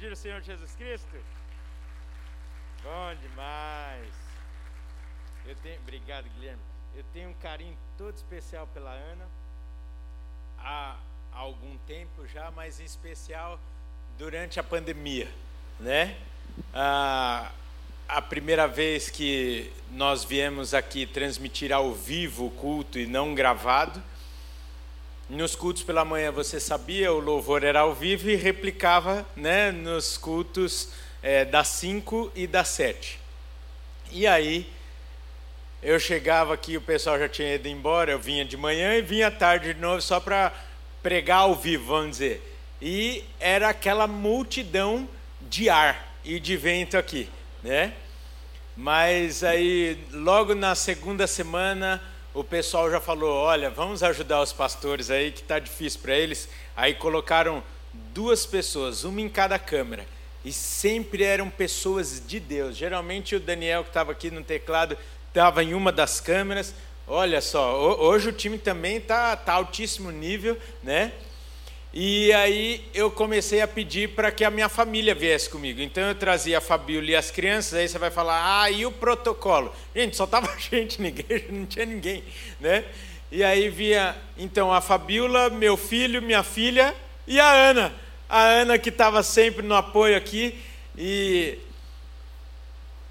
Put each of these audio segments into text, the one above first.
aplaudir o Senhor Jesus Cristo? Bom demais. Eu tenho, obrigado, Guilherme. Eu tenho um carinho todo especial pela Ana. Há algum tempo já, mas em especial durante a pandemia, né? Ah, a primeira vez que nós viemos aqui transmitir ao vivo o culto e não gravado, nos cultos pela manhã, você sabia, o louvor era ao vivo e replicava né, nos cultos é, das 5 e das 7. E aí, eu chegava aqui, o pessoal já tinha ido embora, eu vinha de manhã e vinha tarde de novo só para pregar ao vivo, vamos dizer. E era aquela multidão de ar e de vento aqui, né? Mas aí, logo na segunda semana, o pessoal já falou: olha, vamos ajudar os pastores aí, que está difícil para eles. Aí colocaram duas pessoas, uma em cada câmera. E sempre eram pessoas de Deus. Geralmente o Daniel, que estava aqui no teclado, estava em uma das câmeras. Olha só, hoje o time também está tá altíssimo nível, né? E aí eu comecei a pedir para que a minha família viesse comigo. Então eu trazia a Fabíola e as crianças, aí você vai falar, ah, e o protocolo? Gente, só estava gente na igreja, não tinha ninguém, né? E aí via, então, a Fabíola, meu filho, minha filha e a Ana. A Ana que estava sempre no apoio aqui. E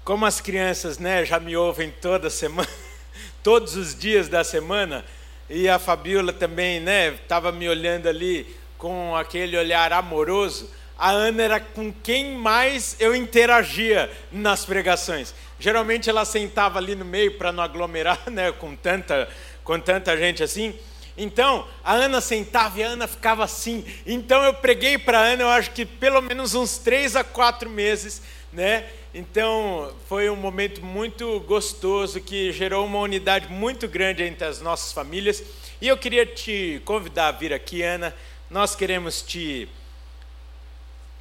como as crianças né, já me ouvem toda semana, todos os dias da semana, e a Fabíola também estava né, me olhando ali com aquele olhar amoroso, a Ana era com quem mais eu interagia nas pregações. Geralmente ela sentava ali no meio para não aglomerar, né, com tanta, com tanta gente assim. Então, a Ana sentava e a Ana ficava assim. Então, eu preguei para a Ana, eu acho que pelo menos uns três a quatro meses, né? Então, foi um momento muito gostoso que gerou uma unidade muito grande entre as nossas famílias. E eu queria te convidar a vir aqui, Ana, nós queremos te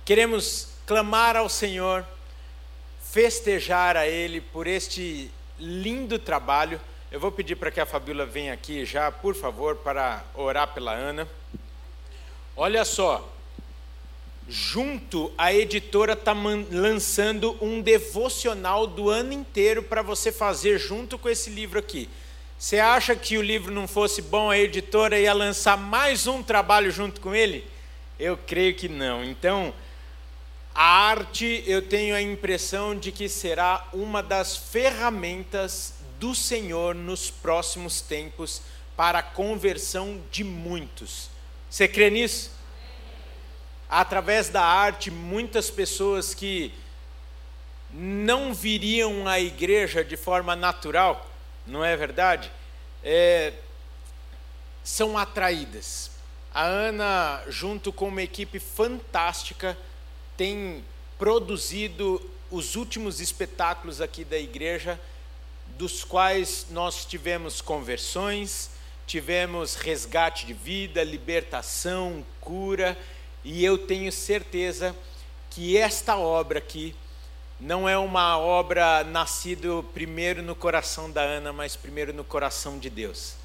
queremos clamar ao Senhor, festejar a ele por este lindo trabalho. Eu vou pedir para que a Fabíola venha aqui já, por favor, para orar pela Ana. Olha só, junto a editora está lançando um devocional do ano inteiro para você fazer junto com esse livro aqui. Você acha que o livro não fosse bom, a editora ia lançar mais um trabalho junto com ele? Eu creio que não. Então, a arte, eu tenho a impressão de que será uma das ferramentas do Senhor nos próximos tempos para a conversão de muitos. Você crê nisso? Através da arte, muitas pessoas que não viriam à igreja de forma natural, não é verdade? É, são atraídas. A Ana, junto com uma equipe fantástica, tem produzido os últimos espetáculos aqui da igreja, dos quais nós tivemos conversões, tivemos resgate de vida, libertação, cura, e eu tenho certeza que esta obra aqui não é uma obra nascida primeiro no coração da Ana, mas primeiro no coração de Deus.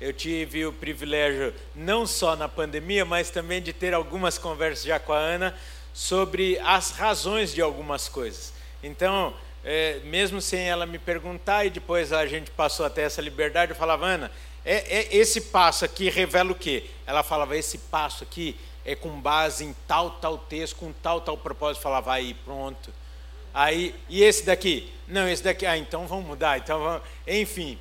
Eu tive o privilégio, não só na pandemia, mas também de ter algumas conversas já com a Ana sobre as razões de algumas coisas. Então, é, mesmo sem ela me perguntar, e depois a gente passou até essa liberdade, eu falava, Ana, é, é, esse passo aqui revela o quê? Ela falava, esse passo aqui é com base em tal, tal texto, com tal, tal propósito. Eu falava, aí, pronto Aí, e esse daqui? Não, esse daqui. Ah, então vamos mudar. Então vamos... Enfim,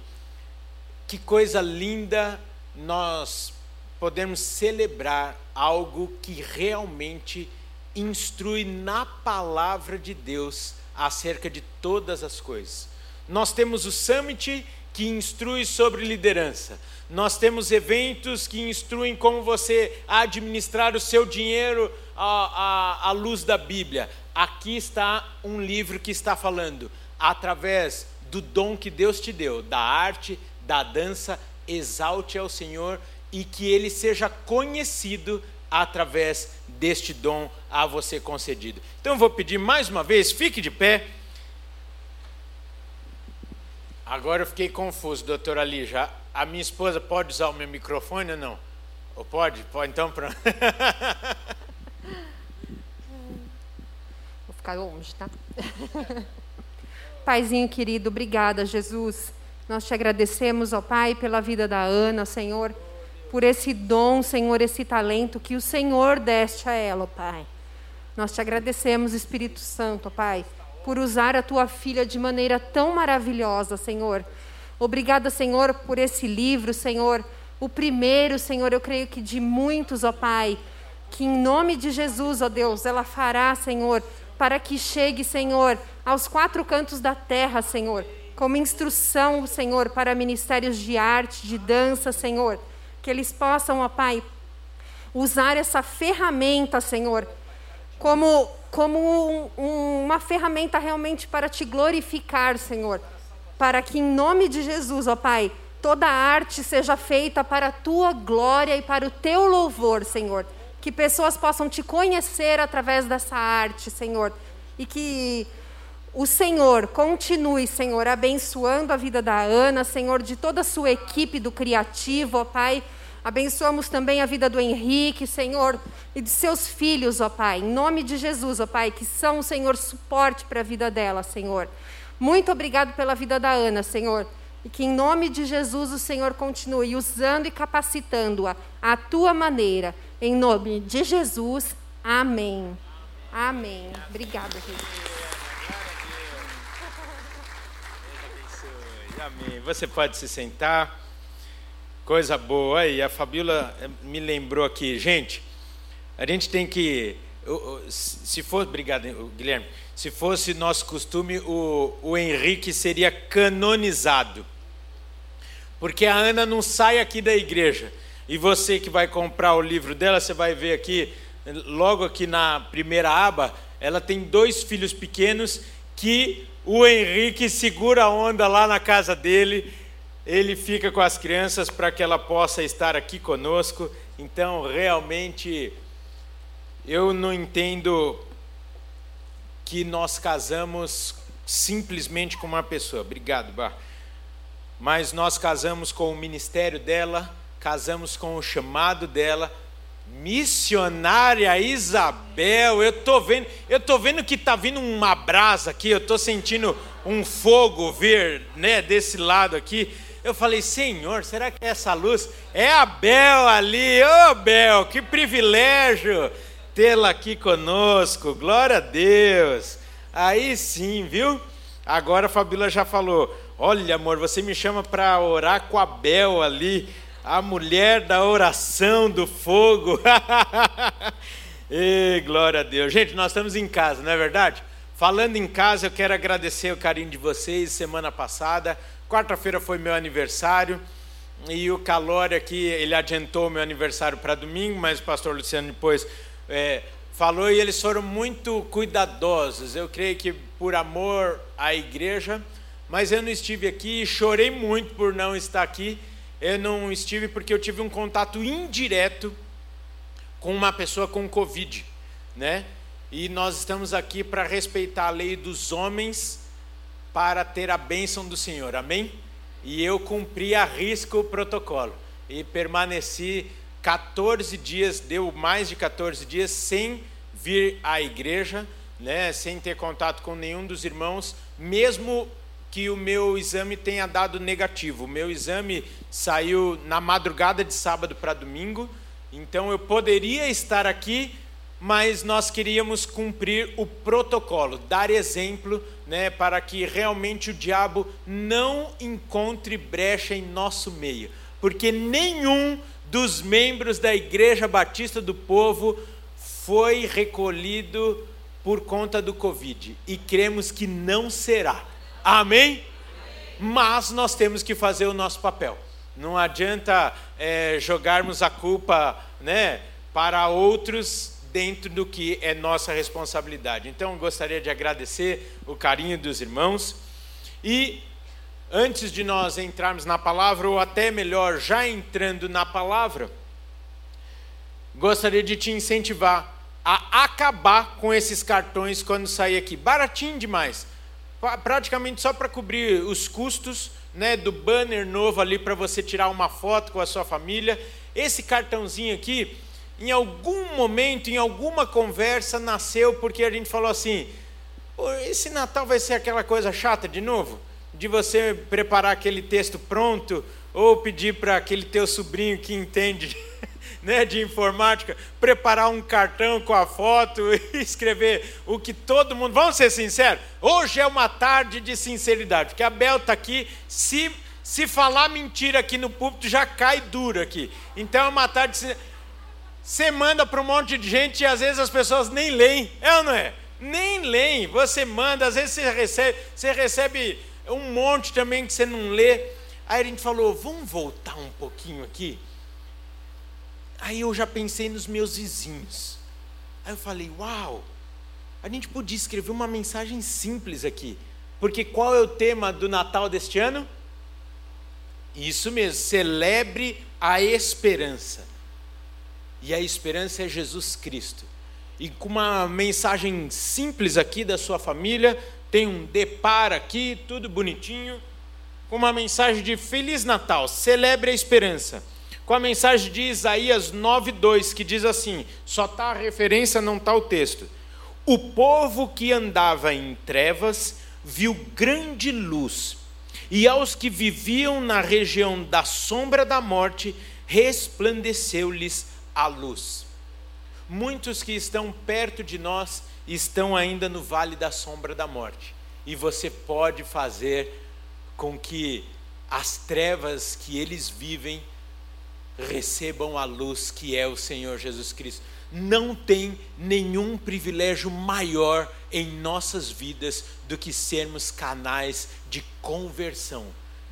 que coisa linda nós podemos celebrar algo que realmente instrui na palavra de Deus acerca de todas as coisas. Nós temos o Summit que instrui sobre liderança. Nós temos eventos que instruem como você administrar o seu dinheiro à, à, à luz da Bíblia aqui está um livro que está falando, através do dom que Deus te deu, da arte, da dança, exalte ao Senhor e que ele seja conhecido através deste dom a você concedido. Então eu vou pedir mais uma vez, fique de pé. Agora eu fiquei confuso, doutor Ali. Já a minha esposa pode usar o meu microfone ou não? Ou pode? Pode, então pronto. ficar longe, tá? Paizinho querido, obrigada, Jesus. Nós te agradecemos, ó Pai, pela vida da Ana, Senhor, por esse dom, Senhor, esse talento que o Senhor deste a ela, ó Pai. Nós te agradecemos, Espírito Santo, ó Pai, por usar a tua filha de maneira tão maravilhosa, Senhor. Obrigada, Senhor, por esse livro, Senhor. O primeiro, Senhor, eu creio que de muitos, ó Pai, que em nome de Jesus, ó Deus, ela fará, Senhor, para que chegue, Senhor, aos quatro cantos da terra, Senhor, como instrução, Senhor, para ministérios de arte, de dança, Senhor, que eles possam, ó Pai, usar essa ferramenta, Senhor, como, como um, um, uma ferramenta realmente para te glorificar, Senhor, para que em nome de Jesus, ó Pai, toda arte seja feita para a tua glória e para o teu louvor, Senhor. Que pessoas possam te conhecer através dessa arte, Senhor, e que o Senhor continue, Senhor, abençoando a vida da Ana, Senhor, de toda a sua equipe do criativo, ó Pai. Abençoamos também a vida do Henrique, Senhor, e de seus filhos, ó Pai. Em nome de Jesus, ó Pai, que são, Senhor, suporte para a vida dela, Senhor. Muito obrigado pela vida da Ana, Senhor. E que em nome de Jesus o Senhor continue usando e capacitando-a à tua maneira. Em nome de Jesus, amém. Amém. Obrigada, Jesus. Amém. Você pode se sentar. Coisa boa. E a Fabíola eh, me lembrou aqui, gente, a gente tem que. Se fosse. Obrigado, Guilherme. Se fosse nosso costume, o, o Henrique seria canonizado. Porque a Ana não sai aqui da igreja. E você que vai comprar o livro dela, você vai ver aqui, logo aqui na primeira aba, ela tem dois filhos pequenos que o Henrique segura a onda lá na casa dele, ele fica com as crianças para que ela possa estar aqui conosco. Então, realmente, eu não entendo que nós casamos simplesmente com uma pessoa. Obrigado, Bar. Mas nós casamos com o ministério dela, casamos com o chamado dela, Missionária Isabel, eu tô vendo, eu tô vendo que tá vindo uma brasa aqui, eu tô sentindo um fogo vir, né, desse lado aqui. Eu falei, Senhor, será que é essa luz é a Bel ali? Ô oh, Bel, que privilégio tê-la aqui conosco. Glória a Deus. Aí sim, viu? Agora a Fabíola já falou: "Olha, amor, você me chama para orar com a Bel ali" a mulher da oração do fogo. e glória a Deus. Gente, nós estamos em casa, não é verdade? Falando em casa, eu quero agradecer o carinho de vocês. Semana passada, quarta-feira foi meu aniversário. E o Calório aqui, ele adiantou meu aniversário para domingo, mas o pastor Luciano depois é, falou e eles foram muito cuidadosos. Eu creio que por amor à igreja, mas eu não estive aqui, chorei muito por não estar aqui eu não estive porque eu tive um contato indireto com uma pessoa com Covid, né? E nós estamos aqui para respeitar a lei dos homens para ter a bênção do Senhor, amém? E eu cumpri a risco o protocolo e permaneci 14 dias, deu mais de 14 dias sem vir à igreja, né, sem ter contato com nenhum dos irmãos, mesmo que o meu exame tenha dado negativo. O meu exame saiu na madrugada de sábado para domingo, então eu poderia estar aqui, mas nós queríamos cumprir o protocolo, dar exemplo, né, para que realmente o diabo não encontre brecha em nosso meio, porque nenhum dos membros da Igreja Batista do Povo foi recolhido por conta do Covid e cremos que não será. Amém? Mas nós temos que fazer o nosso papel. Não adianta é, jogarmos a culpa né, para outros dentro do que é nossa responsabilidade. Então, gostaria de agradecer o carinho dos irmãos. E antes de nós entrarmos na palavra, ou até melhor, já entrando na palavra, gostaria de te incentivar a acabar com esses cartões quando sair aqui. Baratinho demais praticamente só para cobrir os custos né, do banner novo ali para você tirar uma foto com a sua família. Esse cartãozinho aqui, em algum momento, em alguma conversa, nasceu porque a gente falou assim: esse Natal vai ser aquela coisa chata de novo? De você preparar aquele texto pronto ou pedir para aquele teu sobrinho que entende né, de informática preparar um cartão com a foto e escrever o que todo mundo. Vamos ser sinceros? Hoje é uma tarde de sinceridade, porque a Bel está aqui. Se, se falar mentira aqui no púlpito, já cai duro aqui. Então é uma tarde de Você manda para um monte de gente e às vezes as pessoas nem leem, é ou não é? Nem leem. Você manda, às vezes você recebe, você recebe um monte também que você não lê. Aí a gente falou, vamos voltar um pouquinho aqui. Aí eu já pensei nos meus vizinhos. Aí eu falei, uau, a gente podia escrever uma mensagem simples aqui. Porque qual é o tema do Natal deste ano? Isso mesmo, celebre a esperança. E a esperança é Jesus Cristo. E com uma mensagem simples aqui da sua família, tem um depar aqui, tudo bonitinho com uma mensagem de Feliz Natal, celebre a esperança. Com a mensagem de Isaías 9,2, que diz assim: só está a referência, não está o texto. O povo que andava em trevas viu grande luz, e aos que viviam na região da sombra da morte, resplandeceu-lhes a luz. Muitos que estão perto de nós estão ainda no vale da sombra da morte, e você pode fazer com que as trevas que eles vivem recebam a luz que é o Senhor Jesus Cristo. Não tem nenhum privilégio maior em nossas vidas do que sermos canais de conversão,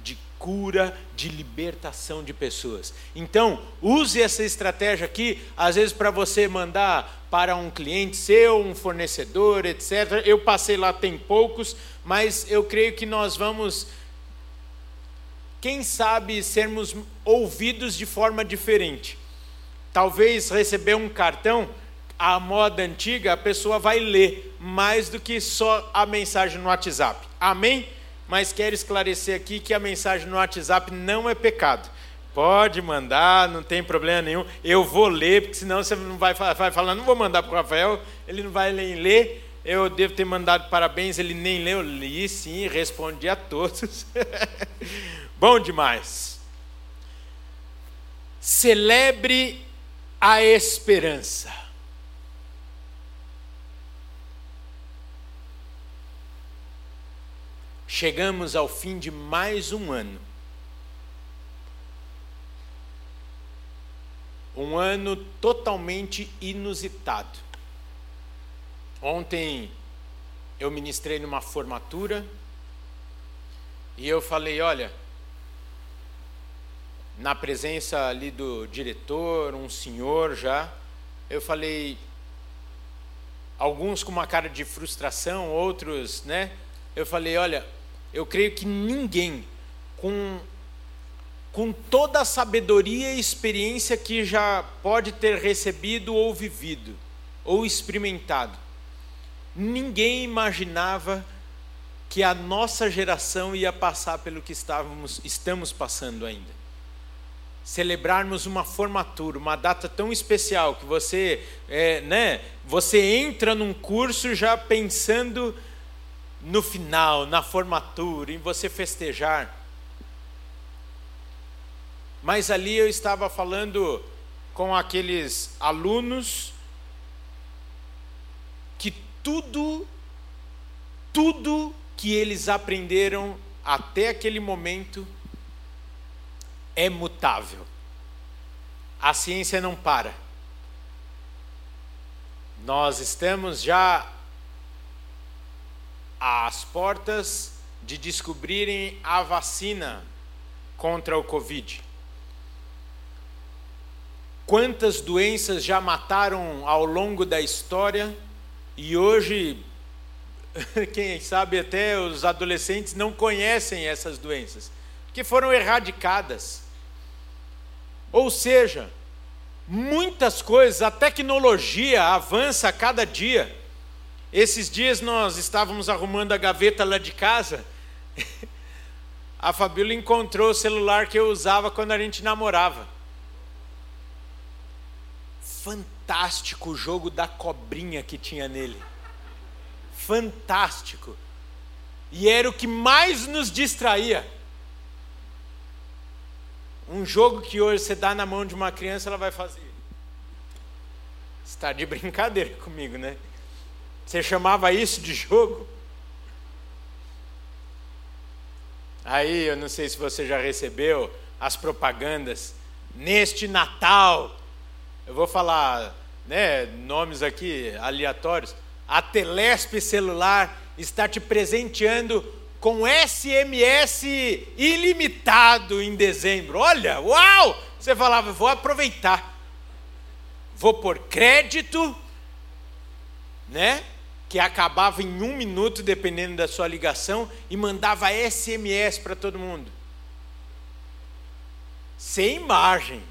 de cura, de libertação de pessoas. Então, use essa estratégia aqui, às vezes para você mandar para um cliente seu, um fornecedor, etc. Eu passei lá tem poucos, mas eu creio que nós vamos quem sabe sermos ouvidos de forma diferente. Talvez receber um cartão, a moda antiga, a pessoa vai ler mais do que só a mensagem no WhatsApp. Amém? Mas quero esclarecer aqui que a mensagem no WhatsApp não é pecado. Pode mandar, não tem problema nenhum. Eu vou ler, porque senão você não vai, vai falar, não vou mandar para o Rafael, ele não vai nem ler. Eu devo ter mandado parabéns, ele nem leu. Eu li sim, respondi a todos. Bom demais. Celebre a esperança. Chegamos ao fim de mais um ano. Um ano totalmente inusitado. Ontem eu ministrei numa formatura e eu falei: olha, na presença ali do diretor, um senhor já, eu falei, alguns com uma cara de frustração, outros, né? Eu falei, olha, eu creio que ninguém com com toda a sabedoria e experiência que já pode ter recebido ou vivido ou experimentado, ninguém imaginava que a nossa geração ia passar pelo que estávamos, estamos passando ainda celebrarmos uma formatura, uma data tão especial que você, é, né, você entra num curso já pensando no final, na formatura, em você festejar. Mas ali eu estava falando com aqueles alunos que tudo, tudo que eles aprenderam até aquele momento é mutável. A ciência não para. Nós estamos já às portas de descobrirem a vacina contra o Covid. Quantas doenças já mataram ao longo da história e hoje, quem sabe até os adolescentes não conhecem essas doenças que foram erradicadas. Ou seja, muitas coisas, a tecnologia avança a cada dia. Esses dias nós estávamos arrumando a gaveta lá de casa. A Fabíola encontrou o celular que eu usava quando a gente namorava. Fantástico o jogo da cobrinha que tinha nele. fantástico. E era o que mais nos distraía. Um jogo que hoje você dá na mão de uma criança, ela vai fazer. Está de brincadeira comigo, né? Você chamava isso de jogo? Aí, eu não sei se você já recebeu as propagandas. Neste Natal, eu vou falar né, nomes aqui aleatórios. A Telesp celular está te presenteando com SMS ilimitado em dezembro. Olha, uau! Você falava, vou aproveitar. Vou por crédito, né? Que acabava em um minuto, dependendo da sua ligação, e mandava SMS para todo mundo. Sem margem.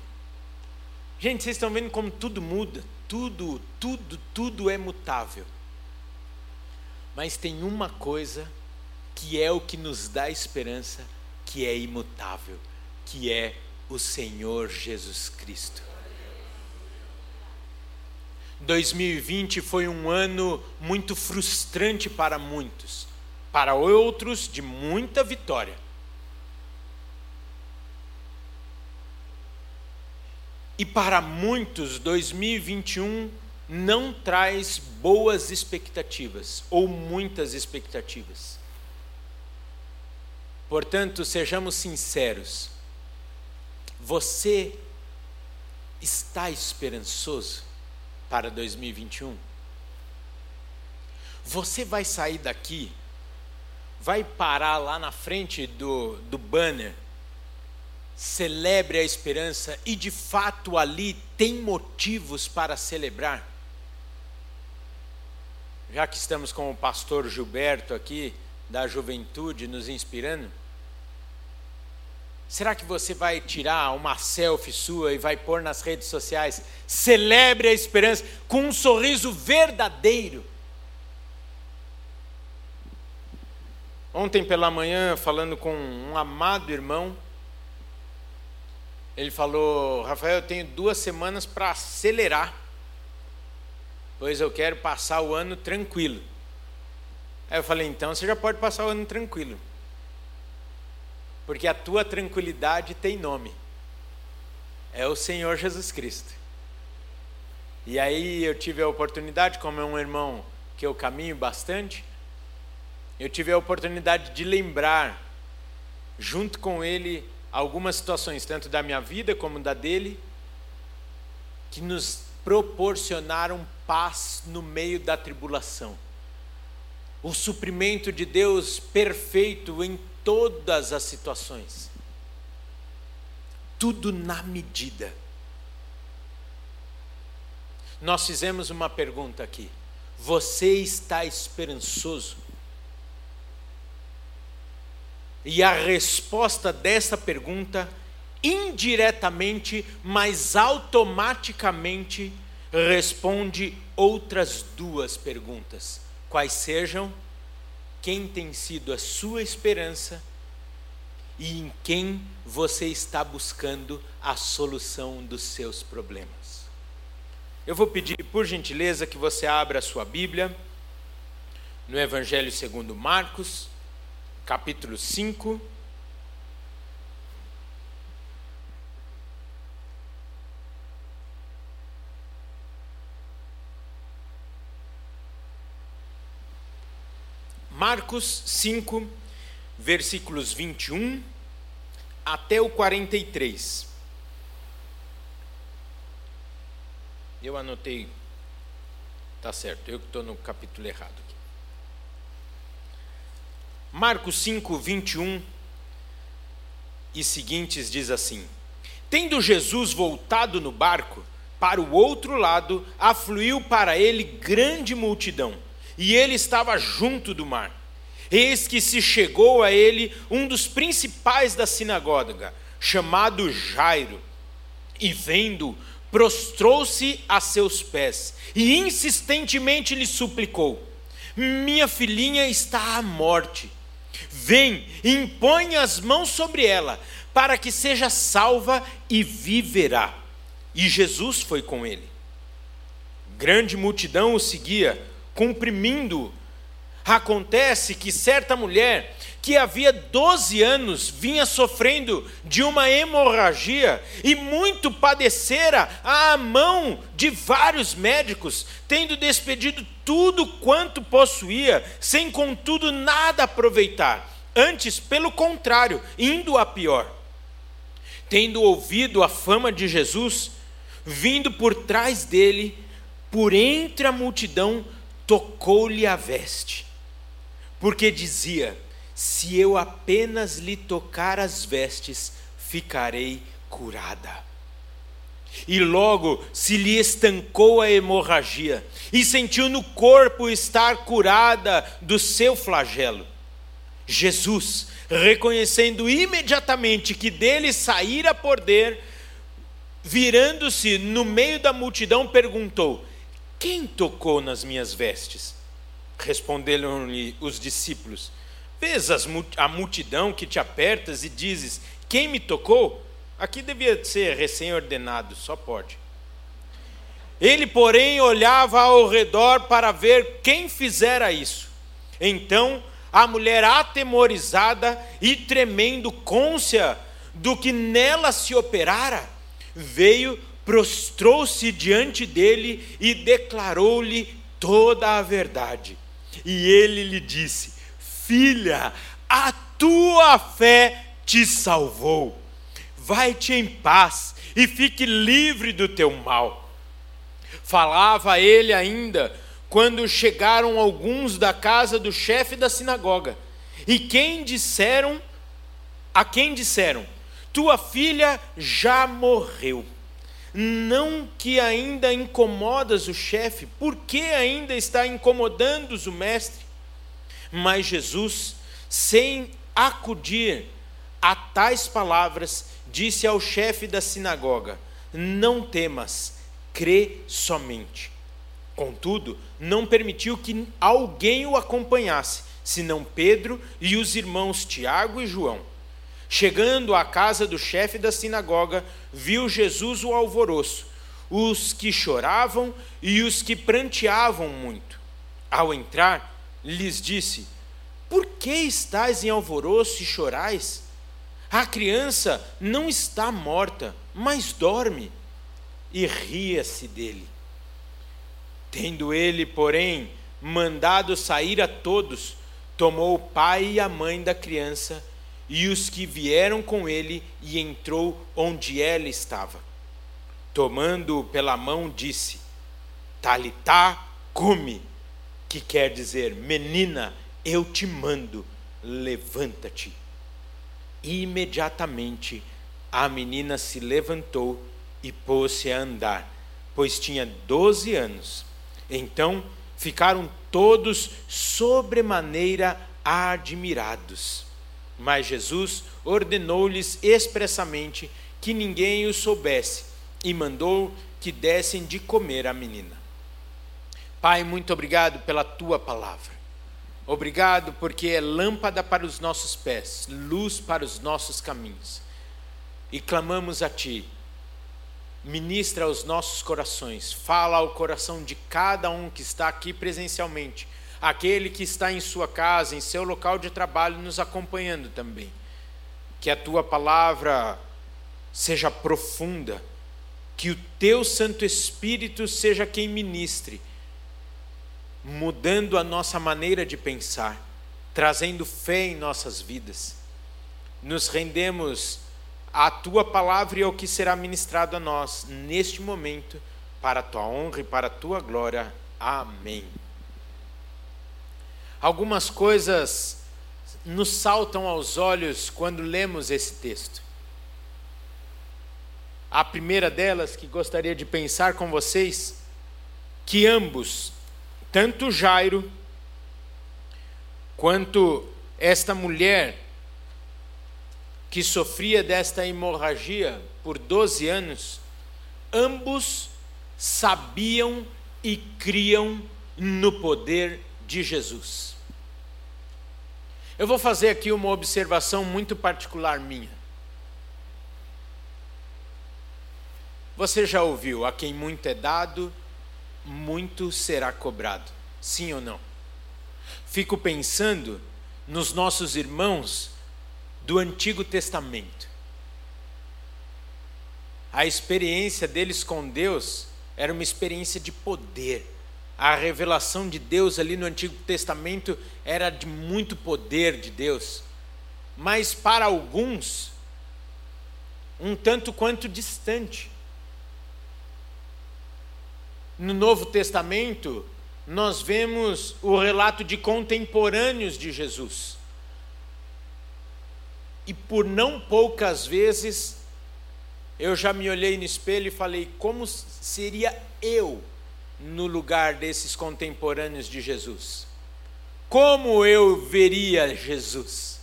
Gente, vocês estão vendo como tudo muda? Tudo, tudo, tudo é mutável. Mas tem uma coisa que é o que nos dá esperança, que é imutável, que é o Senhor Jesus Cristo. 2020 foi um ano muito frustrante para muitos, para outros de muita vitória. E para muitos, 2021 não traz boas expectativas ou muitas expectativas. Portanto, sejamos sinceros. Você está esperançoso para 2021? Você vai sair daqui, vai parar lá na frente do, do banner, celebre a esperança e de fato ali tem motivos para celebrar? já que estamos com o pastor Gilberto aqui, da juventude, nos inspirando, será que você vai tirar uma selfie sua e vai pôr nas redes sociais? Celebre a esperança com um sorriso verdadeiro. Ontem pela manhã, falando com um amado irmão, ele falou: Rafael, eu tenho duas semanas para acelerar pois eu quero passar o ano tranquilo. Aí eu falei, então você já pode passar o ano tranquilo. Porque a tua tranquilidade tem nome. É o Senhor Jesus Cristo. E aí eu tive a oportunidade, como é um irmão que eu caminho bastante, eu tive a oportunidade de lembrar, junto com ele, algumas situações, tanto da minha vida como da dele, que nos proporcionaram paz no meio da tribulação. O suprimento de Deus perfeito em todas as situações. Tudo na medida. Nós fizemos uma pergunta aqui. Você está esperançoso? E a resposta dessa pergunta indiretamente, mas automaticamente responde outras duas perguntas. Quais sejam? Quem tem sido a sua esperança e em quem você está buscando a solução dos seus problemas. Eu vou pedir, por gentileza, que você abra a sua Bíblia no Evangelho segundo Marcos, capítulo 5. Marcos 5, versículos 21 até o 43. Eu anotei, tá certo, eu que estou no capítulo errado. Marcos 5, 21 e seguintes diz assim: Tendo Jesus voltado no barco para o outro lado, afluiu para ele grande multidão e ele estava junto do mar. Eis que se chegou a ele um dos principais da sinagoga, chamado Jairo, e vendo, prostrou-se a seus pés e insistentemente lhe suplicou: Minha filhinha está à morte. Vem, impõe as mãos sobre ela, para que seja salva e viverá. E Jesus foi com ele. Grande multidão o seguia comprimindo Acontece que certa mulher, que havia 12 anos vinha sofrendo de uma hemorragia e muito padecera à mão de vários médicos, tendo despedido tudo quanto possuía, sem contudo nada aproveitar, antes, pelo contrário, indo a pior. Tendo ouvido a fama de Jesus, vindo por trás dele, por entre a multidão, tocou-lhe a veste, porque dizia: Se eu apenas lhe tocar as vestes, ficarei curada. E logo se lhe estancou a hemorragia, e sentiu no corpo estar curada do seu flagelo. Jesus, reconhecendo imediatamente que dele saíra poder, virando-se no meio da multidão, perguntou: quem tocou nas minhas vestes? Responderam-lhe os discípulos: Vês a multidão que te apertas e dizes: Quem me tocou? Aqui devia ser recém-ordenado, só pode. Ele, porém, olhava ao redor para ver quem fizera isso. Então a mulher, atemorizada e tremendo, côncia do que nela se operara, veio prostrou-se diante dele e declarou-lhe toda a verdade. E ele lhe disse: Filha, a tua fé te salvou. Vai-te em paz e fique livre do teu mal. Falava ele ainda quando chegaram alguns da casa do chefe da sinagoga. E quem disseram, a quem disseram: Tua filha já morreu não que ainda incomodas o chefe, por que ainda está incomodando o mestre? Mas Jesus, sem acudir a tais palavras, disse ao chefe da sinagoga: Não temas, crê somente. Contudo, não permitiu que alguém o acompanhasse, senão Pedro e os irmãos Tiago e João. Chegando à casa do chefe da sinagoga, viu Jesus o alvoroço, os que choravam e os que pranteavam muito. Ao entrar, lhes disse: Por que estáis em alvoroço e chorais? A criança não está morta, mas dorme. E ria-se dele. Tendo ele, porém, mandado sair a todos, tomou o pai e a mãe da criança e os que vieram com ele, e entrou onde ela estava. Tomando-o pela mão, disse: Talitá cume, que quer dizer, menina, eu te mando, levanta-te. Imediatamente a menina se levantou e pôs-se a andar, pois tinha doze anos. Então ficaram todos sobremaneira admirados. Mas Jesus ordenou-lhes expressamente que ninguém o soubesse e mandou que dessem de comer à menina. Pai, muito obrigado pela tua palavra. Obrigado porque é lâmpada para os nossos pés, luz para os nossos caminhos. E clamamos a ti. Ministra aos nossos corações, fala ao coração de cada um que está aqui presencialmente aquele que está em sua casa, em seu local de trabalho, nos acompanhando também. Que a tua palavra seja profunda, que o teu Santo Espírito seja quem ministre, mudando a nossa maneira de pensar, trazendo fé em nossas vidas. Nos rendemos à tua palavra e ao que será ministrado a nós neste momento, para a tua honra e para a tua glória. Amém algumas coisas nos saltam aos olhos quando lemos esse texto. A primeira delas que gostaria de pensar com vocês, que ambos, tanto Jairo quanto esta mulher que sofria desta hemorragia por 12 anos, ambos sabiam e criam no poder de Jesus. Eu vou fazer aqui uma observação muito particular minha. Você já ouviu: a quem muito é dado, muito será cobrado. Sim ou não? fico pensando nos nossos irmãos do Antigo Testamento. A experiência deles com Deus era uma experiência de poder. A revelação de Deus ali no Antigo Testamento era de muito poder de Deus. Mas para alguns, um tanto quanto distante. No Novo Testamento, nós vemos o relato de contemporâneos de Jesus. E por não poucas vezes eu já me olhei no espelho e falei: como seria eu no lugar desses contemporâneos de Jesus? Como eu veria Jesus?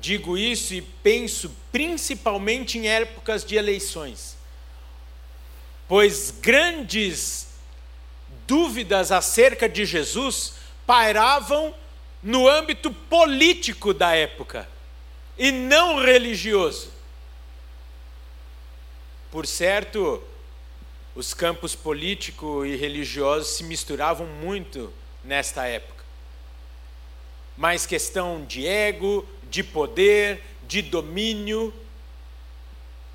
Digo isso e penso principalmente em épocas de eleições, pois grandes dúvidas acerca de Jesus pairavam no âmbito político da época e não religioso. Por certo, os campos político e religioso se misturavam muito nesta época. Mas questão de ego, de poder, de domínio,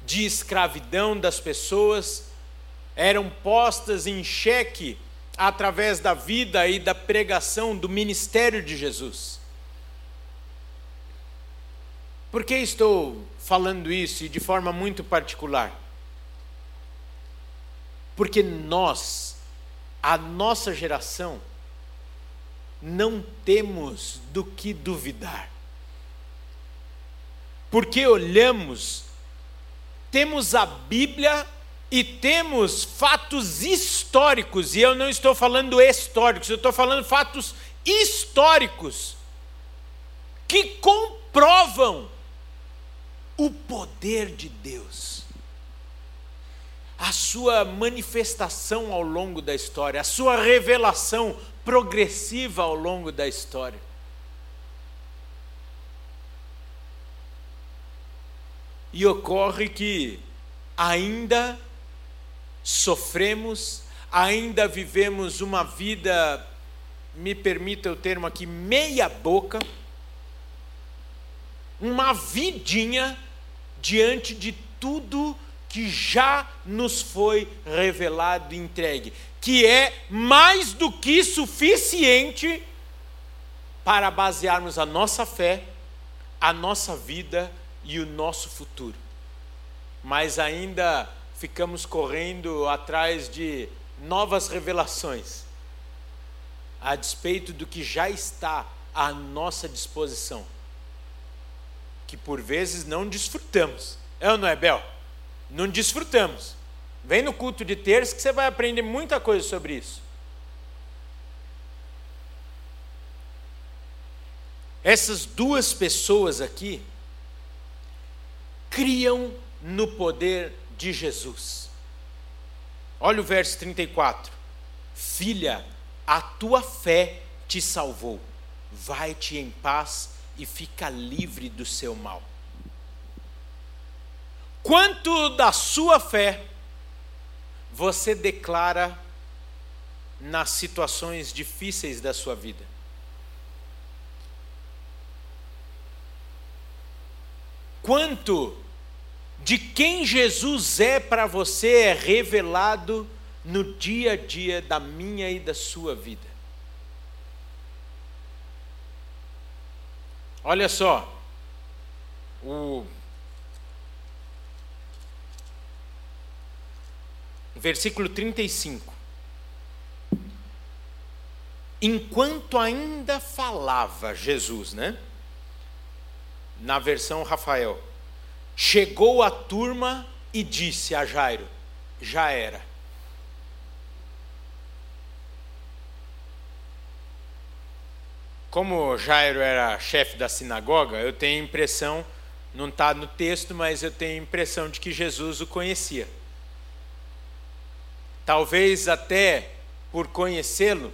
de escravidão das pessoas eram postas em xeque através da vida e da pregação do ministério de Jesus. Por que estou falando isso e de forma muito particular? Porque nós, a nossa geração, não temos do que duvidar. Porque olhamos, temos a Bíblia e temos fatos históricos, e eu não estou falando históricos, eu estou falando fatos históricos, que comprovam o poder de Deus, a sua manifestação ao longo da história, a sua revelação progressiva ao longo da história. E ocorre que ainda sofremos, ainda vivemos uma vida, me permita o termo aqui, meia-boca, uma vidinha diante de tudo que já nos foi revelado e entregue, que é mais do que suficiente para basearmos a nossa fé, a nossa vida e o nosso futuro. Mas ainda ficamos correndo atrás de novas revelações, a despeito do que já está à nossa disposição que por vezes não desfrutamos. É ou não é, Bel? Não desfrutamos. Vem no culto de terça que você vai aprender muita coisa sobre isso. Essas duas pessoas aqui criam no poder de Jesus. Olha o verso 34. Filha, a tua fé te salvou. Vai-te em paz e fica livre do seu mal. Quanto da sua fé você declara nas situações difíceis da sua vida? Quanto de quem Jesus é para você é revelado no dia a dia da minha e da sua vida? Olha só, o versículo 35. Enquanto ainda falava Jesus, né? Na versão Rafael, chegou a turma e disse a Jairo: já era como Jairo era chefe da sinagoga, eu tenho a impressão, não está no texto, mas eu tenho a impressão de que Jesus o conhecia. Talvez até por conhecê-lo,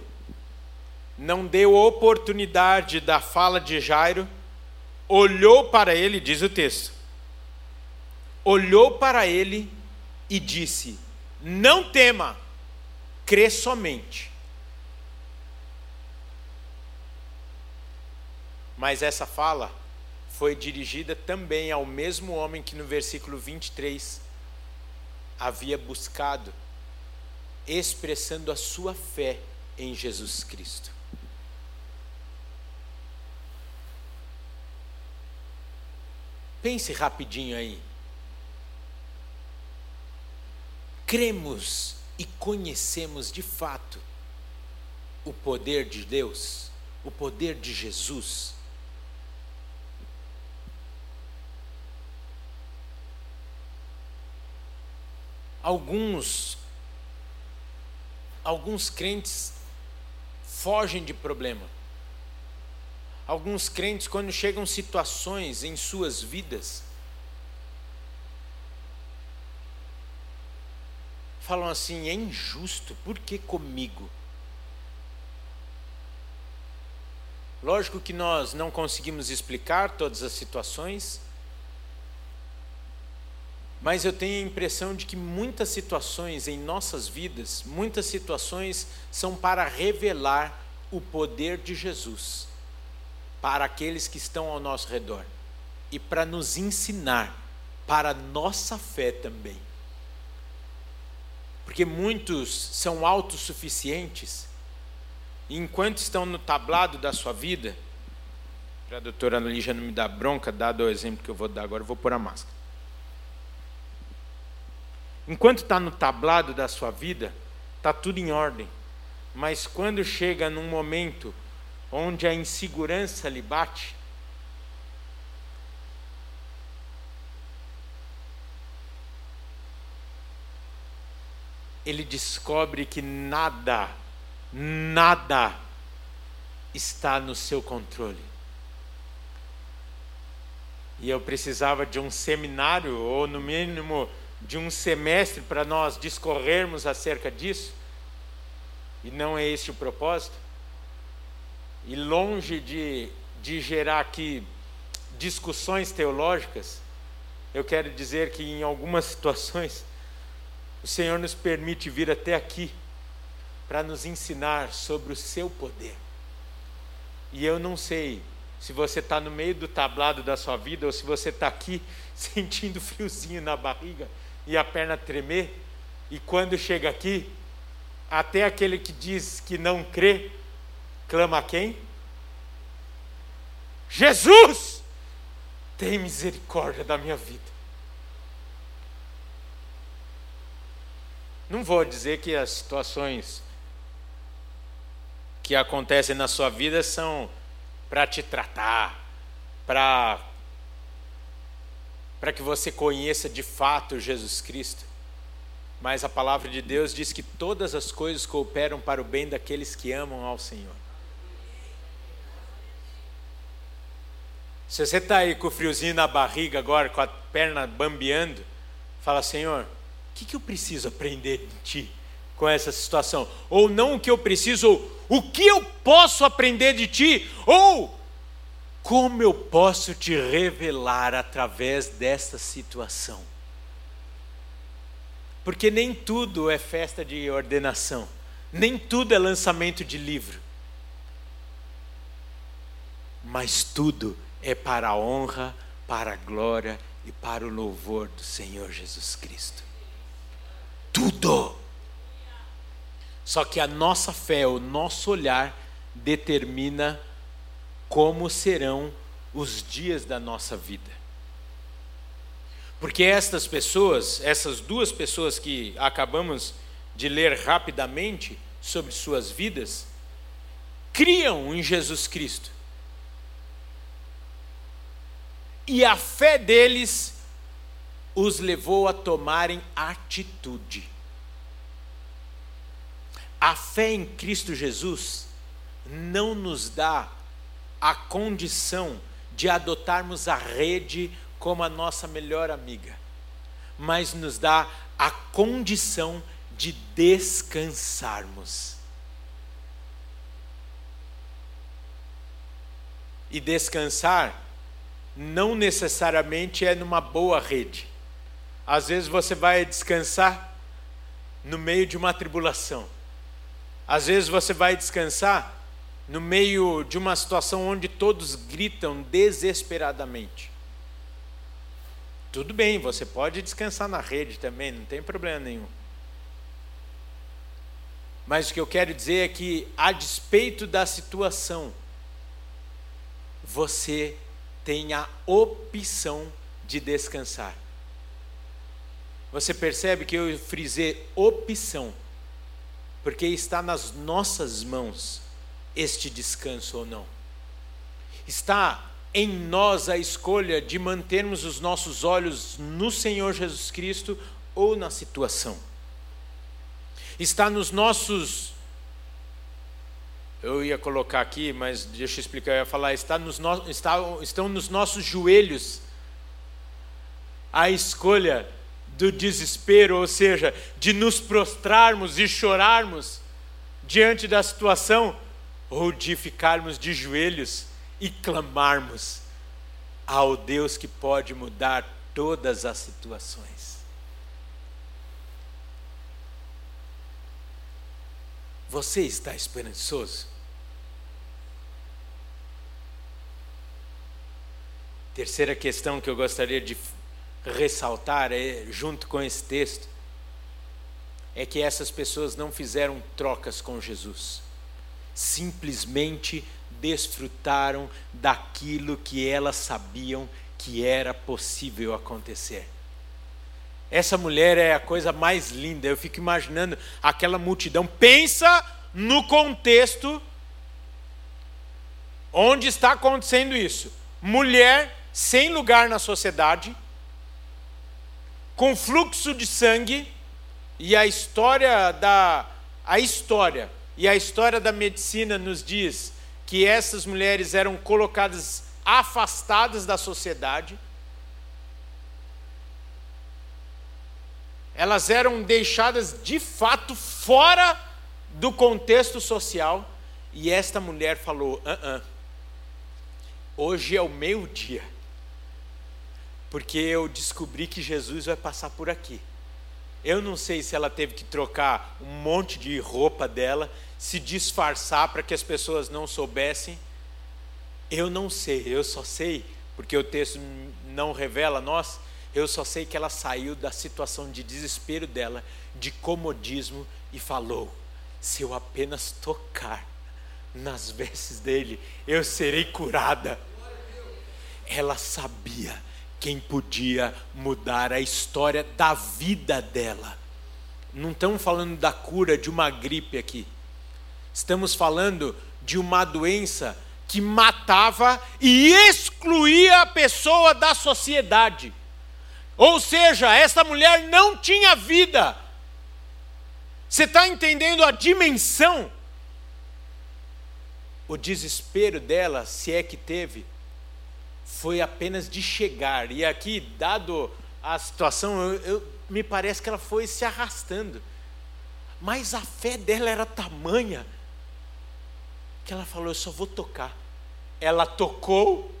não deu oportunidade da fala de Jairo, olhou para ele, diz o texto, olhou para ele e disse: Não tema, crê somente. Mas essa fala foi dirigida também ao mesmo homem que no versículo 23 havia buscado, expressando a sua fé em Jesus Cristo. Pense rapidinho aí. Cremos e conhecemos de fato o poder de Deus, o poder de Jesus. Alguns alguns crentes fogem de problema. Alguns crentes quando chegam situações em suas vidas falam assim: é injusto, por que comigo? Lógico que nós não conseguimos explicar todas as situações, mas eu tenho a impressão de que muitas situações em nossas vidas, muitas situações são para revelar o poder de Jesus para aqueles que estão ao nosso redor e para nos ensinar para a nossa fé também. Porque muitos são autossuficientes e enquanto estão no tablado da sua vida, para a doutora Lígia não me dar bronca, dado o exemplo que eu vou dar agora, eu vou pôr a máscara. Enquanto está no tablado da sua vida, está tudo em ordem. Mas quando chega num momento onde a insegurança lhe bate, ele descobre que nada, nada está no seu controle. E eu precisava de um seminário, ou no mínimo de um semestre, para nós discorrermos acerca disso. E não é esse o propósito. E longe de, de gerar aqui discussões teológicas, eu quero dizer que em algumas situações o Senhor nos permite vir até aqui para nos ensinar sobre o seu poder. E eu não sei se você está no meio do tablado da sua vida ou se você está aqui sentindo friozinho na barriga e a perna tremer, e quando chega aqui, até aquele que diz que não crê, clama a quem? Jesus, tem misericórdia da minha vida. Não vou dizer que as situações que acontecem na sua vida são para te tratar, para para que você conheça de fato Jesus Cristo. Mas a palavra de Deus diz que todas as coisas cooperam para o bem daqueles que amam ao Senhor. Se você está aí com o friozinho na barriga agora, com a perna bambeando, fala, Senhor, o que, que eu preciso aprender de ti com essa situação? Ou não o que eu preciso, ou o que eu posso aprender de ti? Ou como eu posso te revelar através desta situação? Porque nem tudo é festa de ordenação, nem tudo é lançamento de livro, mas tudo é para a honra, para a glória e para o louvor do Senhor Jesus Cristo tudo. Só que a nossa fé, o nosso olhar, determina como serão os dias da nossa vida. Porque estas pessoas, essas duas pessoas que acabamos de ler rapidamente sobre suas vidas, criam em Jesus Cristo. E a fé deles os levou a tomarem atitude. A fé em Cristo Jesus não nos dá a condição de adotarmos a rede como a nossa melhor amiga, mas nos dá a condição de descansarmos. E descansar não necessariamente é numa boa rede. Às vezes você vai descansar no meio de uma tribulação. Às vezes você vai descansar no meio de uma situação onde todos gritam desesperadamente. Tudo bem, você pode descansar na rede também, não tem problema nenhum. Mas o que eu quero dizer é que, a despeito da situação, você tem a opção de descansar. Você percebe que eu frisei opção, porque está nas nossas mãos este descanso ou não. Está em nós a escolha de mantermos os nossos olhos no Senhor Jesus Cristo ou na situação. Está nos nossos. Eu ia colocar aqui, mas deixa eu explicar, eu ia falar, está nos no, está, estão nos nossos joelhos a escolha do desespero, ou seja, de nos prostrarmos e chorarmos diante da situação, ou de ficarmos de joelhos e clamarmos ao Deus que pode mudar todas as situações. Você está esperançoso? Terceira questão que eu gostaria de ressaltar, é, junto com esse texto, é que essas pessoas não fizeram trocas com Jesus, simplesmente desfrutaram daquilo que elas sabiam que era possível acontecer. Essa mulher é a coisa mais linda, eu fico imaginando aquela multidão. Pensa no contexto onde está acontecendo isso. Mulher sem lugar na sociedade, com fluxo de sangue, e a história da a história e a história da medicina nos diz que essas mulheres eram colocadas afastadas da sociedade. Elas eram deixadas de fato fora do contexto social. E esta mulher falou: hoje é o meu dia, porque eu descobri que Jesus vai passar por aqui. Eu não sei se ela teve que trocar um monte de roupa dela, se disfarçar para que as pessoas não soubessem. Eu não sei, eu só sei, porque o texto não revela a nós, eu só sei que ela saiu da situação de desespero dela, de comodismo, e falou: se eu apenas tocar nas vestes dele, eu serei curada. Ela sabia quem podia mudar a história da vida dela. Não estamos falando da cura de uma gripe aqui. Estamos falando de uma doença que matava e excluía a pessoa da sociedade. Ou seja, essa mulher não tinha vida. Você está entendendo a dimensão? O desespero dela, se é que teve, foi apenas de chegar. E aqui, dado a situação, eu, eu, me parece que ela foi se arrastando. Mas a fé dela era tamanha que ela falou: Eu só vou tocar. Ela tocou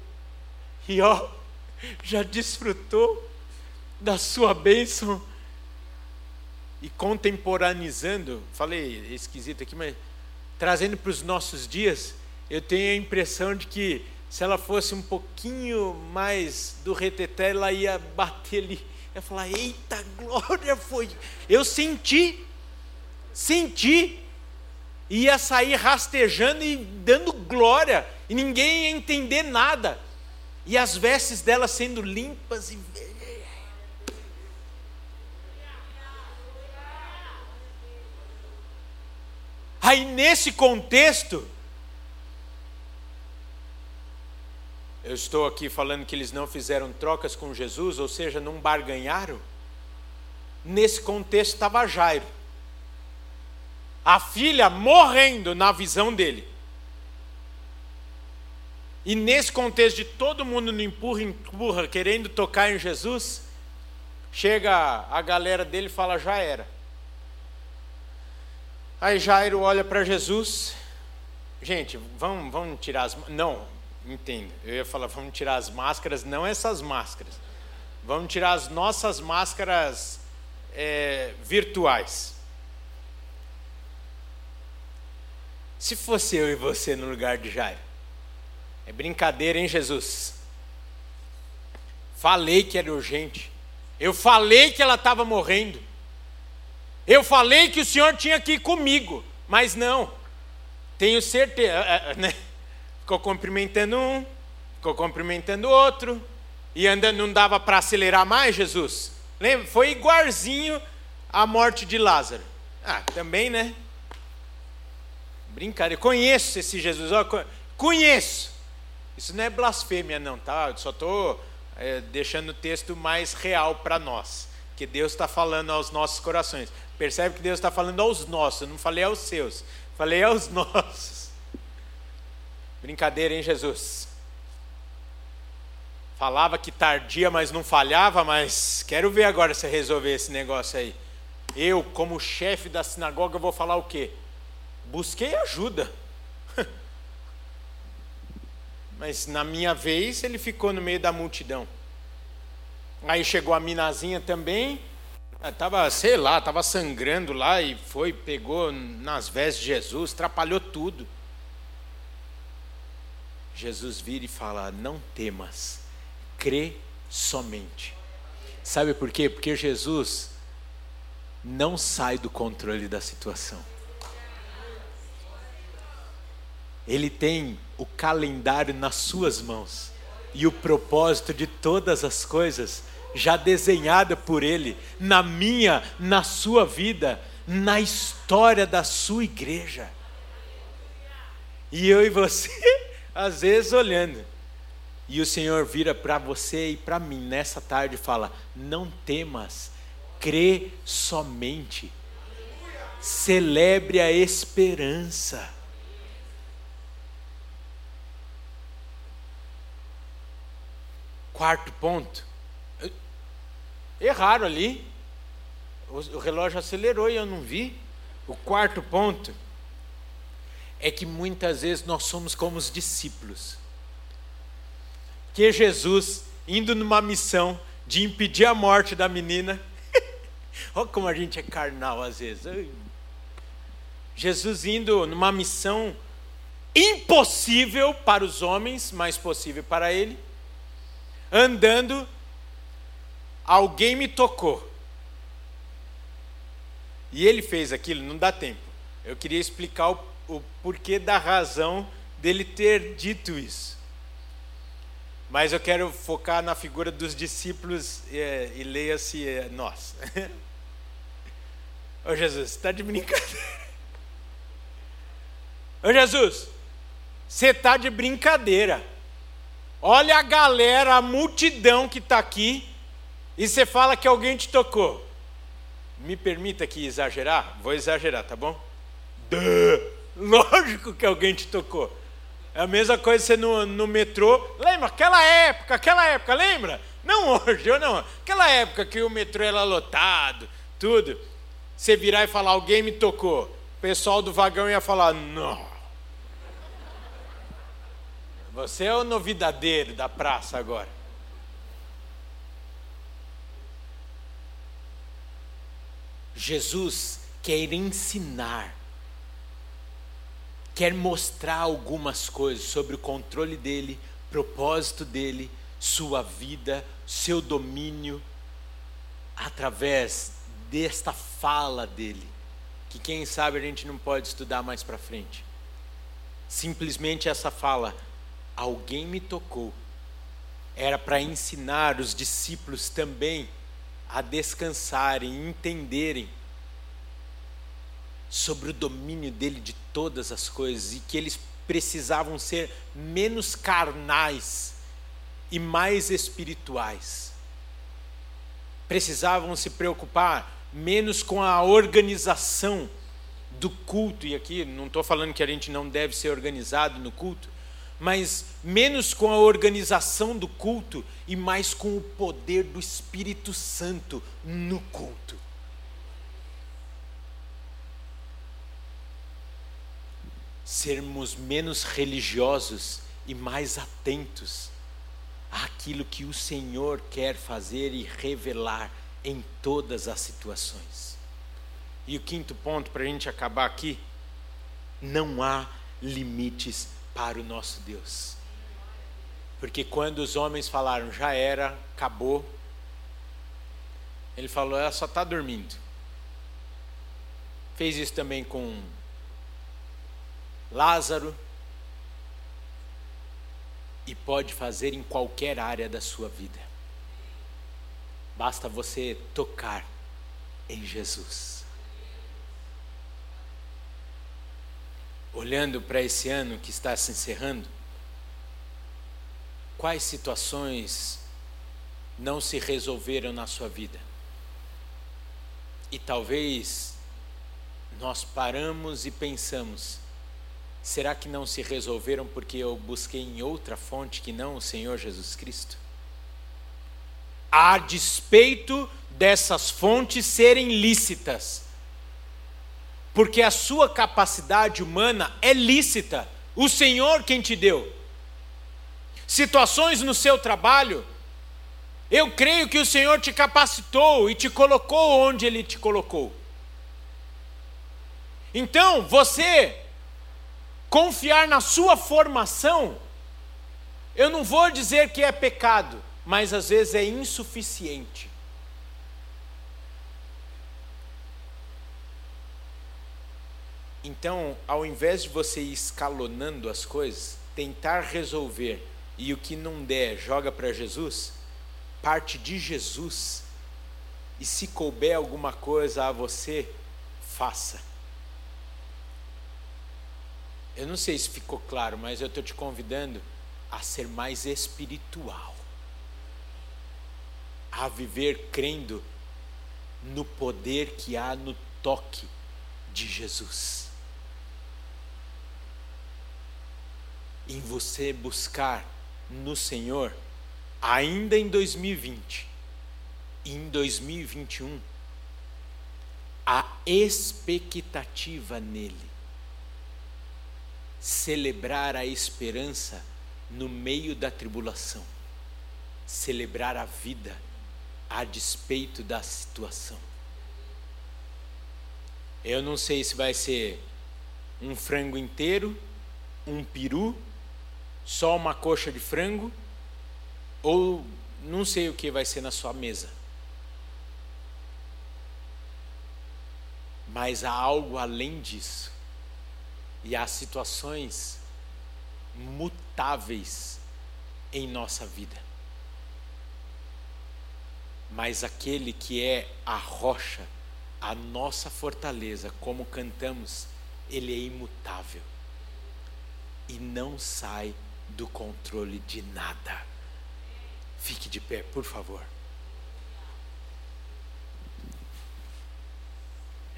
e ó, já desfrutou da sua bênção. E contemporaneizando, falei esquisito aqui, mas trazendo para os nossos dias, eu tenho a impressão de que se ela fosse um pouquinho mais do reteté, ela ia bater ali. Ia falar: Eita, glória foi. Eu senti, senti ia sair rastejando e dando glória, e ninguém ia entender nada. E as vestes dela sendo limpas e. Aí, nesse contexto, eu estou aqui falando que eles não fizeram trocas com Jesus, ou seja, não barganharam. Nesse contexto estava Jairo a filha morrendo na visão dele. E nesse contexto de todo mundo no empurra, empurra, querendo tocar em Jesus, chega a galera dele e fala: já era. Aí Jairo olha para Jesus, gente, vamos, vamos tirar as. Não, entendo. Eu ia falar: vamos tirar as máscaras, não essas máscaras. Vamos tirar as nossas máscaras é, virtuais. Se fosse eu e você no lugar de Jairo. É brincadeira, hein, Jesus? Falei que era urgente. Eu falei que ela estava morrendo. Eu falei que o senhor tinha que ir comigo. Mas não. Tenho certeza. Né? Ficou cumprimentando um, ficou cumprimentando outro. E andando, não dava para acelerar mais, Jesus? Lembra? Foi igualzinho à morte de Lázaro. Ah, também, né? Brincadeira. Conheço esse Jesus. Conheço. Isso não é blasfêmia, não, tá? Eu só estou é, deixando o texto mais real para nós. Que Deus está falando aos nossos corações. Percebe que Deus está falando aos nossos, eu não falei aos seus, falei aos nossos. Brincadeira, hein, Jesus? Falava que tardia, mas não falhava, mas quero ver agora você resolver esse negócio aí. Eu, como chefe da sinagoga, vou falar o quê? Busquei ajuda. Mas na minha vez ele ficou no meio da multidão. Aí chegou a minazinha também, estava, sei lá, estava sangrando lá e foi, pegou nas vestes de Jesus, atrapalhou tudo. Jesus vira e fala: Não temas, crê somente. Sabe por quê? Porque Jesus não sai do controle da situação. Ele tem o calendário nas suas mãos e o propósito de todas as coisas já desenhada por Ele, na minha, na sua vida, na história da sua igreja. E eu e você, às vezes olhando, e o Senhor vira para você e para mim nessa tarde e fala: Não temas, crê somente, celebre a esperança. Quarto ponto. Erraram ali. O relógio acelerou e eu não vi. O quarto ponto é que muitas vezes nós somos como os discípulos. Que Jesus, indo numa missão de impedir a morte da menina, olha como a gente é carnal às vezes. Jesus indo numa missão impossível para os homens, mas possível para ele andando, alguém me tocou. E ele fez aquilo, não dá tempo. Eu queria explicar o, o porquê da razão dele ter dito isso. Mas eu quero focar na figura dos discípulos é, e leia-se é, nós. Ô Jesus, está de brincadeira. Ô Jesus, você está de brincadeira. Olha a galera, a multidão que está aqui, e você fala que alguém te tocou. Me permita aqui exagerar? Vou exagerar, tá bom? Duh. Lógico que alguém te tocou. É a mesma coisa você no, no metrô. Lembra? Aquela época, aquela época, lembra? Não hoje, ou não. Aquela época que o metrô era lotado, tudo. Você virar e falar, alguém me tocou. O pessoal do vagão ia falar, não. Você é o novidadeiro da praça agora. Jesus quer ensinar, quer mostrar algumas coisas sobre o controle dele, propósito dele, sua vida, seu domínio, através desta fala dele, que quem sabe a gente não pode estudar mais para frente. Simplesmente essa fala alguém me tocou. Era para ensinar os discípulos também a descansarem, entenderem sobre o domínio dele de todas as coisas e que eles precisavam ser menos carnais e mais espirituais. Precisavam se preocupar menos com a organização do culto, e aqui não estou falando que a gente não deve ser organizado no culto, mas menos com a organização do culto e mais com o poder do Espírito Santo no culto. Sermos menos religiosos e mais atentos àquilo que o Senhor quer fazer e revelar em todas as situações. E o quinto ponto, para a gente acabar aqui, Não há limites para o nosso Deus. Porque quando os homens falaram, já era, acabou, ele falou, ela só está dormindo. Fez isso também com Lázaro. E pode fazer em qualquer área da sua vida. Basta você tocar em Jesus. Olhando para esse ano que está se encerrando, quais situações não se resolveram na sua vida? E talvez nós paramos e pensamos: será que não se resolveram porque eu busquei em outra fonte que não o Senhor Jesus Cristo? A despeito dessas fontes serem lícitas, porque a sua capacidade humana é lícita, o Senhor quem te deu. Situações no seu trabalho, eu creio que o Senhor te capacitou e te colocou onde Ele te colocou. Então, você confiar na sua formação, eu não vou dizer que é pecado, mas às vezes é insuficiente. Então, ao invés de você ir escalonando as coisas, tentar resolver e o que não der, joga para Jesus, parte de Jesus. E se couber alguma coisa a você, faça. Eu não sei se ficou claro, mas eu estou te convidando a ser mais espiritual, a viver crendo no poder que há no toque de Jesus. Em você buscar no Senhor, ainda em 2020 e em 2021, a expectativa nele celebrar a esperança no meio da tribulação, celebrar a vida a despeito da situação. Eu não sei se vai ser um frango inteiro, um peru, só uma coxa de frango, ou não sei o que vai ser na sua mesa. Mas há algo além disso e há situações mutáveis em nossa vida. Mas aquele que é a rocha, a nossa fortaleza, como cantamos, ele é imutável e não sai do controle de nada. Fique de pé, por favor.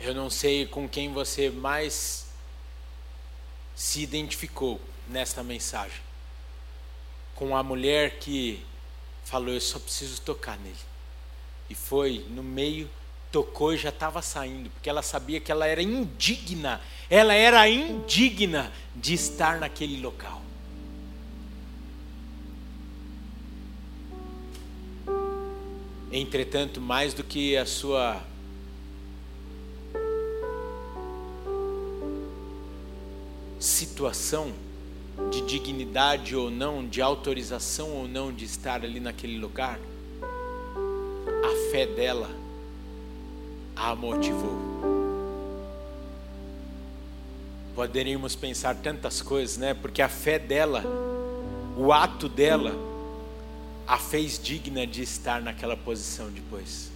Eu não sei com quem você mais se identificou nesta mensagem com a mulher que falou: Eu só preciso tocar nele. E foi no meio, tocou e já estava saindo, porque ela sabia que ela era indigna, ela era indigna de estar naquele local. Entretanto, mais do que a sua situação de dignidade ou não, de autorização ou não de estar ali naquele lugar, a fé dela a motivou. Poderíamos pensar tantas coisas, né? Porque a fé dela, o ato dela, a fez digna de estar naquela posição depois.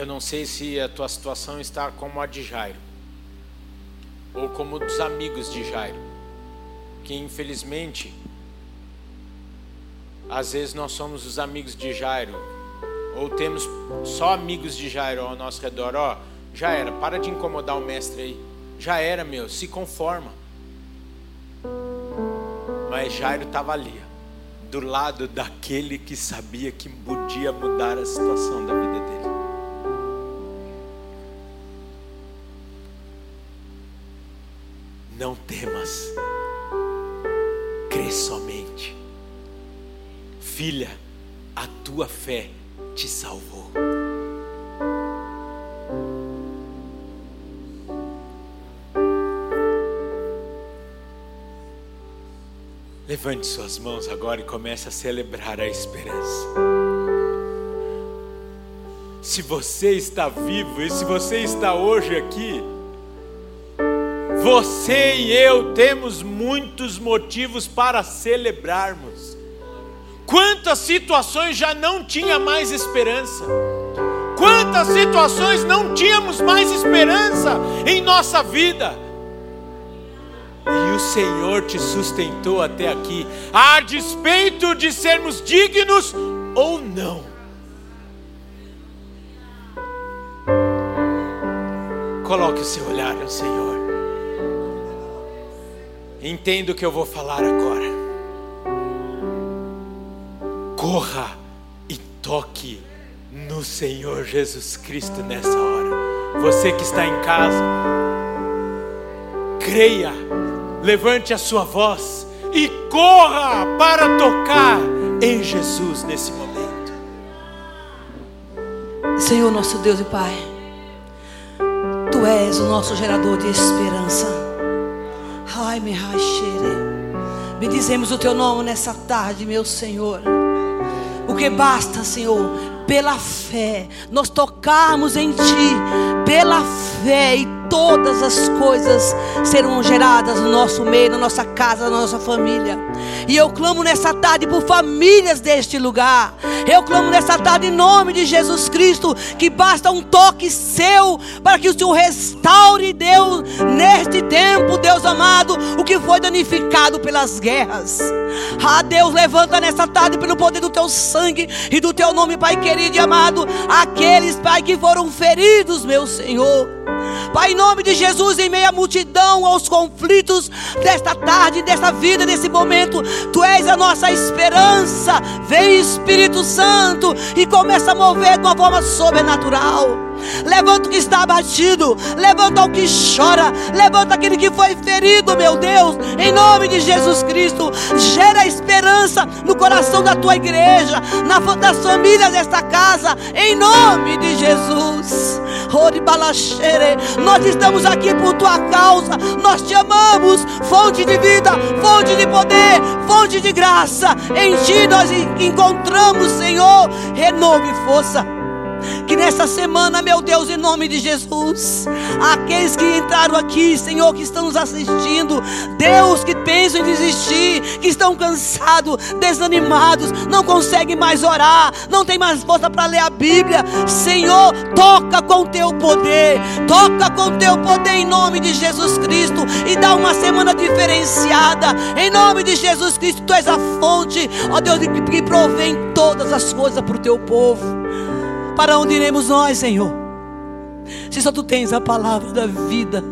Eu não sei se a tua situação está como a de Jairo, ou como dos amigos de Jairo, que infelizmente, às vezes nós somos os amigos de Jairo, ou temos só amigos de Jairo ao nosso redor. Ó, já era, para de incomodar o mestre aí. Já era, meu, se conforma. Mas Jairo estava ali, do lado daquele que sabia que podia mudar a situação da vida dele. apenas crê somente. Filha, a tua fé te salvou. Levante suas mãos agora e comece a celebrar a esperança. Se você está vivo e se você está hoje aqui, você e eu temos muitos motivos para celebrarmos. Quantas situações já não tinha mais esperança? Quantas situações não tínhamos mais esperança em nossa vida? E o Senhor te sustentou até aqui, a despeito de sermos dignos ou não. Coloque o seu olhar no Senhor. Entenda o que eu vou falar agora. Corra e toque no Senhor Jesus Cristo nessa hora. Você que está em casa, creia, levante a sua voz e corra para tocar em Jesus nesse momento. Senhor nosso Deus e Pai, Tu és o nosso gerador de esperança. Me Bendizemos o Teu nome nessa tarde, meu Senhor. O que basta, Senhor, pela fé, nós tocarmos em Ti, pela fé e todas as coisas serão geradas no nosso meio, na nossa casa, na nossa família. E eu clamo nessa tarde por famílias deste lugar. Eu clamo nessa tarde em nome de Jesus Cristo que basta um toque seu para que o Senhor restaure, Deus, neste tempo, Deus amado, o que foi danificado pelas guerras. Ah, Deus, levanta nessa tarde pelo poder do teu sangue e do teu nome, Pai querido e amado, aqueles, Pai, que foram feridos, meu Senhor. Pai, em nome de Jesus, em meio à multidão, aos conflitos desta tarde, desta vida, desse momento, Tu és a nossa esperança. Vem, Espírito Santo, e começa a mover de uma forma sobrenatural. Levanta o que está abatido, levanta o que chora, levanta aquele que foi ferido, meu Deus, em nome de Jesus Cristo. Gera esperança no coração da tua igreja, na, das famílias desta casa, em nome de Jesus. Nós estamos aqui por tua causa, nós te amamos, fonte de vida, fonte de poder, fonte de graça. Em ti nós encontramos, Senhor, renovo e força. Que nessa semana, meu Deus, em nome de Jesus, aqueles que entraram aqui, Senhor, que estão nos assistindo, Deus, que pensam em desistir, que estão cansados, desanimados, não conseguem mais orar, não tem mais força para ler a Bíblia, Senhor, toca com teu poder, toca com teu poder em nome de Jesus Cristo e dá uma semana diferenciada, em nome de Jesus Cristo, tu és a fonte, ó Deus, que provém todas as coisas para o teu povo. Para onde iremos nós, Senhor? Se só tu tens a palavra da vida.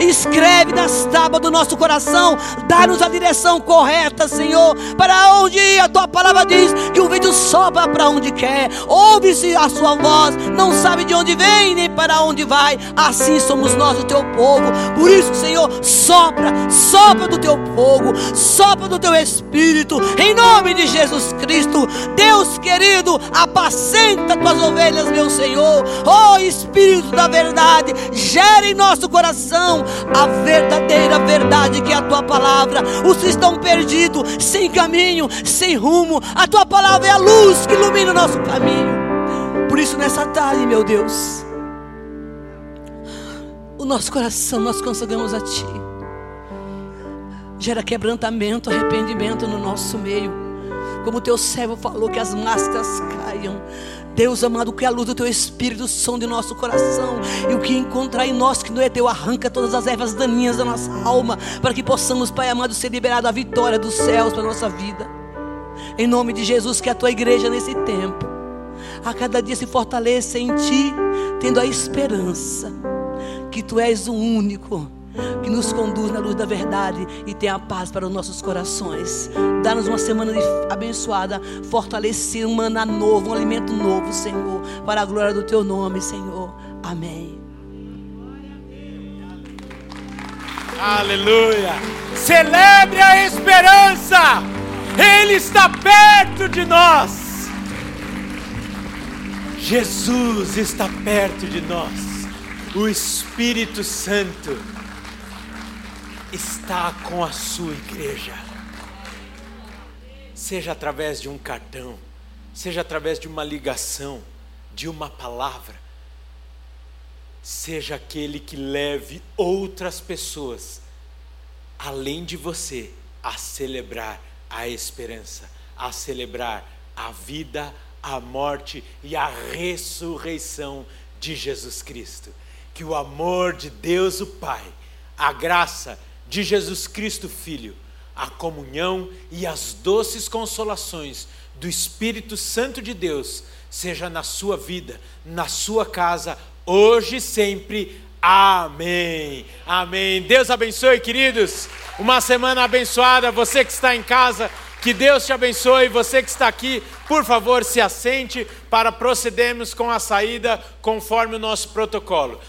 Escreve nas tábuas do nosso coração, dá-nos a direção correta, Senhor, para onde ir. A tua palavra diz que o vento sopra para onde quer, ouve-se a sua voz, não sabe de onde vem nem para onde vai. Assim somos nós, o teu povo. Por isso, Senhor, sopra, sopra do teu fogo, sopra do teu espírito, em nome de Jesus Cristo. Deus querido, apacenta tuas ovelhas, meu Senhor, oh Espírito da verdade verdade, gera em nosso coração a verdadeira verdade que é a tua palavra. Os que estão perdidos, sem caminho, sem rumo, a tua palavra é a luz que ilumina o nosso caminho. Por isso, nessa tarde, meu Deus, o nosso coração nós consagramos a Ti. Gera quebrantamento, arrependimento no nosso meio. Como teu servo falou, que as máscaras caiam, Deus amado, que a luz do teu espírito som de nosso coração e o que encontrar em nós que não é teu, arranca todas as ervas daninhas da nossa alma, para que possamos, Pai amado, ser liberado a vitória dos céus para nossa vida. Em nome de Jesus, que a tua igreja nesse tempo, a cada dia se fortaleça em ti, tendo a esperança que tu és o único que nos conduz na luz da verdade e tenha paz para os nossos corações. Dá-nos uma semana abençoada, fortalecer um maná novo, um alimento novo, Senhor, para a glória do Teu nome, Senhor. Amém. Aleluia! Celebre a esperança! Ele está perto de nós. Jesus está perto de nós. O Espírito Santo está com a sua igreja. Seja através de um cartão, seja através de uma ligação, de uma palavra, seja aquele que leve outras pessoas, além de você, a celebrar a esperança, a celebrar a vida, a morte e a ressurreição de Jesus Cristo. Que o amor de Deus o Pai, a graça de Jesus Cristo Filho, a comunhão e as doces consolações do Espírito Santo de Deus seja na sua vida, na sua casa, hoje e sempre. Amém. Amém. Deus abençoe, queridos. Uma semana abençoada. Você que está em casa, que Deus te abençoe. Você que está aqui, por favor, se assente para procedermos com a saída conforme o nosso protocolo.